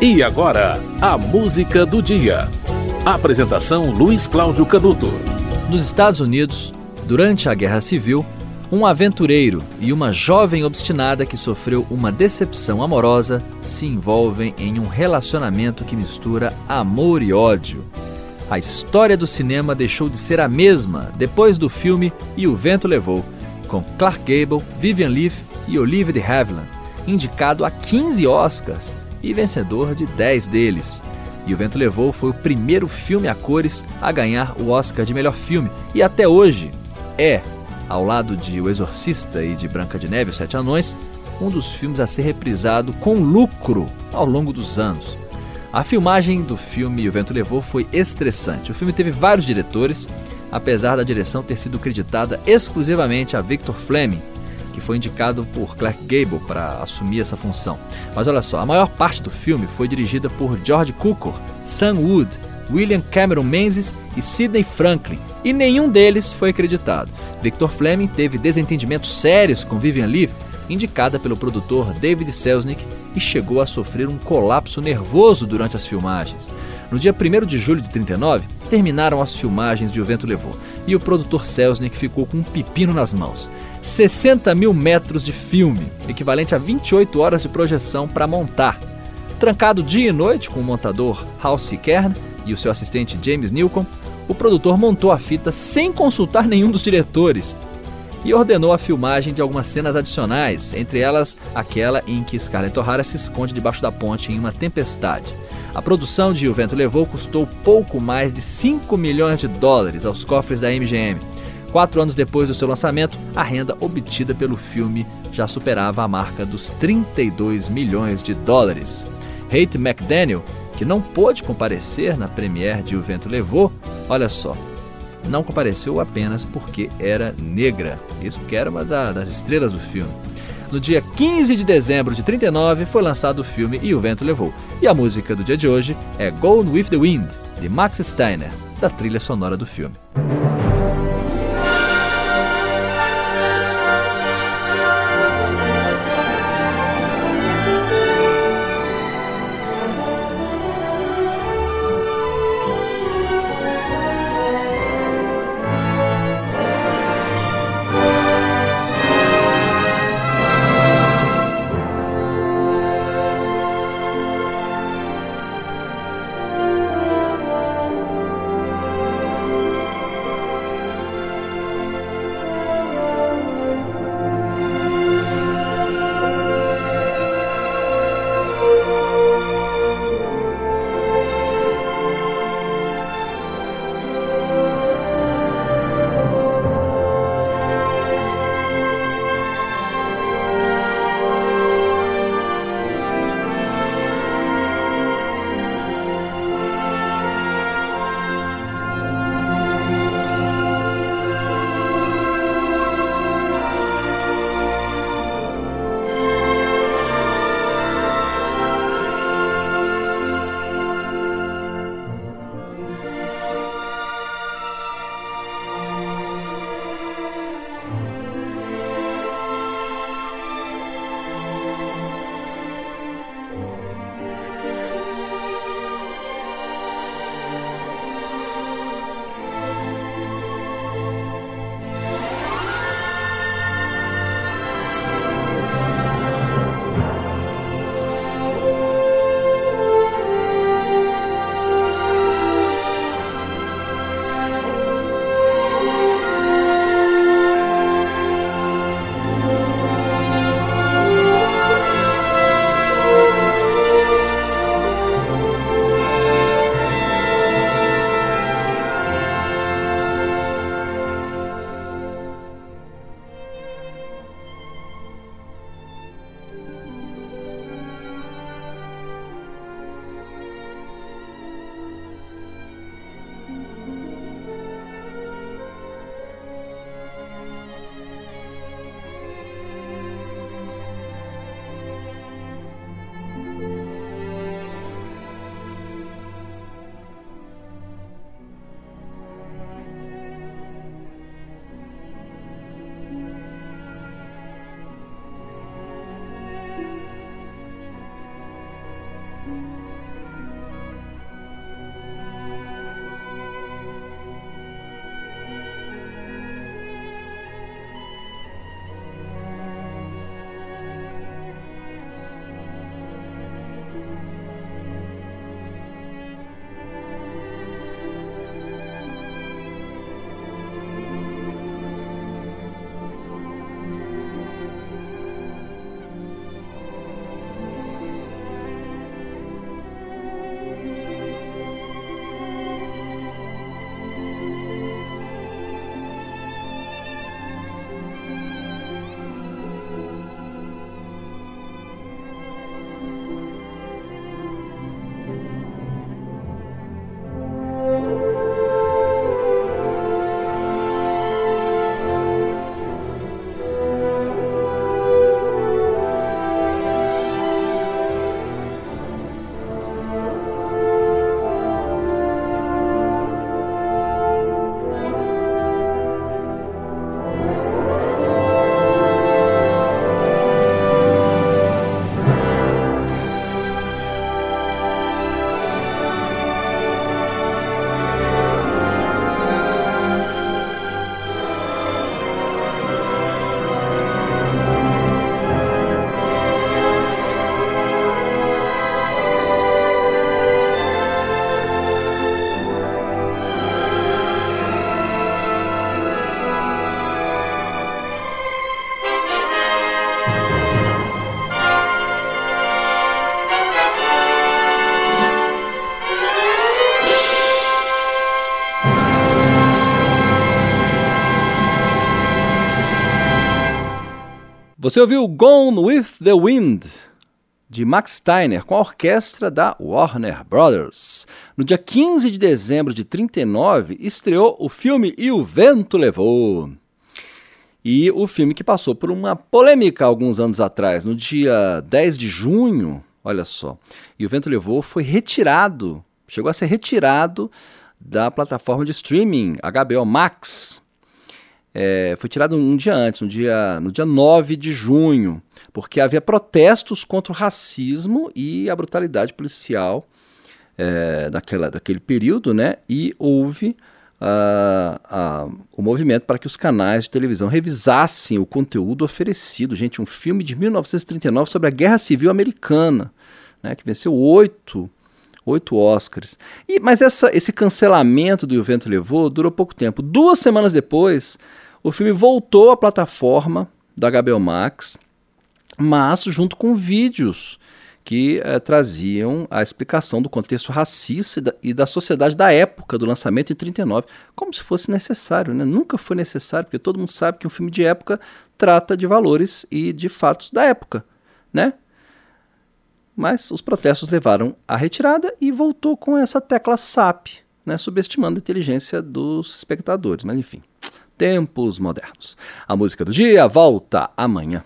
E agora, a música do dia. Apresentação Luiz Cláudio Canuto. Nos Estados Unidos, durante a Guerra Civil, um aventureiro e uma jovem obstinada que sofreu uma decepção amorosa se envolvem em um relacionamento que mistura amor e ódio. A história do cinema deixou de ser a mesma depois do filme E o Vento Levou, com Clark Gable, Vivian Leigh e Olivia de Havilland, indicado a 15 Oscars e vencedor de 10 deles. E O Vento Levou foi o primeiro filme a cores a ganhar o Oscar de melhor filme e até hoje é, ao lado de O Exorcista e de Branca de Neve e os Sete Anões, um dos filmes a ser reprisado com lucro ao longo dos anos. A filmagem do filme O Vento Levou foi estressante. O filme teve vários diretores, apesar da direção ter sido creditada exclusivamente a Victor Fleming, que foi indicado por Clark Gable para assumir essa função. Mas olha só, a maior parte do filme foi dirigida por George Cukor, Sam Wood, William Cameron Menzies e Sidney Franklin, e nenhum deles foi acreditado. Victor Fleming teve desentendimentos sérios com Vivian Leigh, indicada pelo produtor David Selznick, e chegou a sofrer um colapso nervoso durante as filmagens. No dia 1 de julho de 39, terminaram as filmagens de O Vento Levou, e o produtor Selznick ficou com um pepino nas mãos. 60 mil metros de filme, equivalente a 28 horas de projeção para montar. Trancado dia e noite com o montador Halsey Kern e o seu assistente James Newcomb, o produtor montou a fita sem consultar nenhum dos diretores e ordenou a filmagem de algumas cenas adicionais, entre elas aquela em que Scarlett O'Hara se esconde debaixo da ponte em uma tempestade. A produção de O Vento Levou custou pouco mais de 5 milhões de dólares aos cofres da MGM Quatro anos depois do seu lançamento, a renda obtida pelo filme já superava a marca dos 32 milhões de dólares. Hate McDaniel, que não pôde comparecer na premiere de O Vento Levou, olha só, não compareceu apenas porque era negra, isso porque era uma das estrelas do filme. No dia 15 de dezembro de 39 foi lançado o filme E o Vento Levou. E a música do dia de hoje é Gone with the Wind, de Max Steiner, da trilha sonora do filme. Você ouviu Gone with the Wind, de Max Steiner, com a orquestra da Warner Brothers. No dia 15 de dezembro de 39, estreou o filme E o Vento Levou. E o filme que passou por uma polêmica alguns anos atrás, no dia 10 de junho, olha só. E o Vento Levou foi retirado, chegou a ser retirado da plataforma de streaming HBO Max é, foi tirado um dia antes, no dia, no dia 9 de junho, porque havia protestos contra o racismo e a brutalidade policial é, daquela, daquele período, né? E houve uh, uh, o movimento para que os canais de televisão revisassem o conteúdo oferecido. Gente, um filme de 1939 sobre a Guerra Civil Americana, né, que venceu oito oito Oscars. E, mas essa, esse cancelamento do O Vento Levou durou pouco tempo. Duas semanas depois, o filme voltou à plataforma da HBO Max, mas junto com vídeos que eh, traziam a explicação do contexto racista e da, e da, sociedade da época do lançamento em 39, como se fosse necessário, né? Nunca foi necessário, porque todo mundo sabe que um filme de época trata de valores e de fatos da época, né? Mas os protestos levaram à retirada e voltou com essa tecla SAP, né, subestimando a inteligência dos espectadores. Mas enfim, tempos modernos. A música do dia volta amanhã.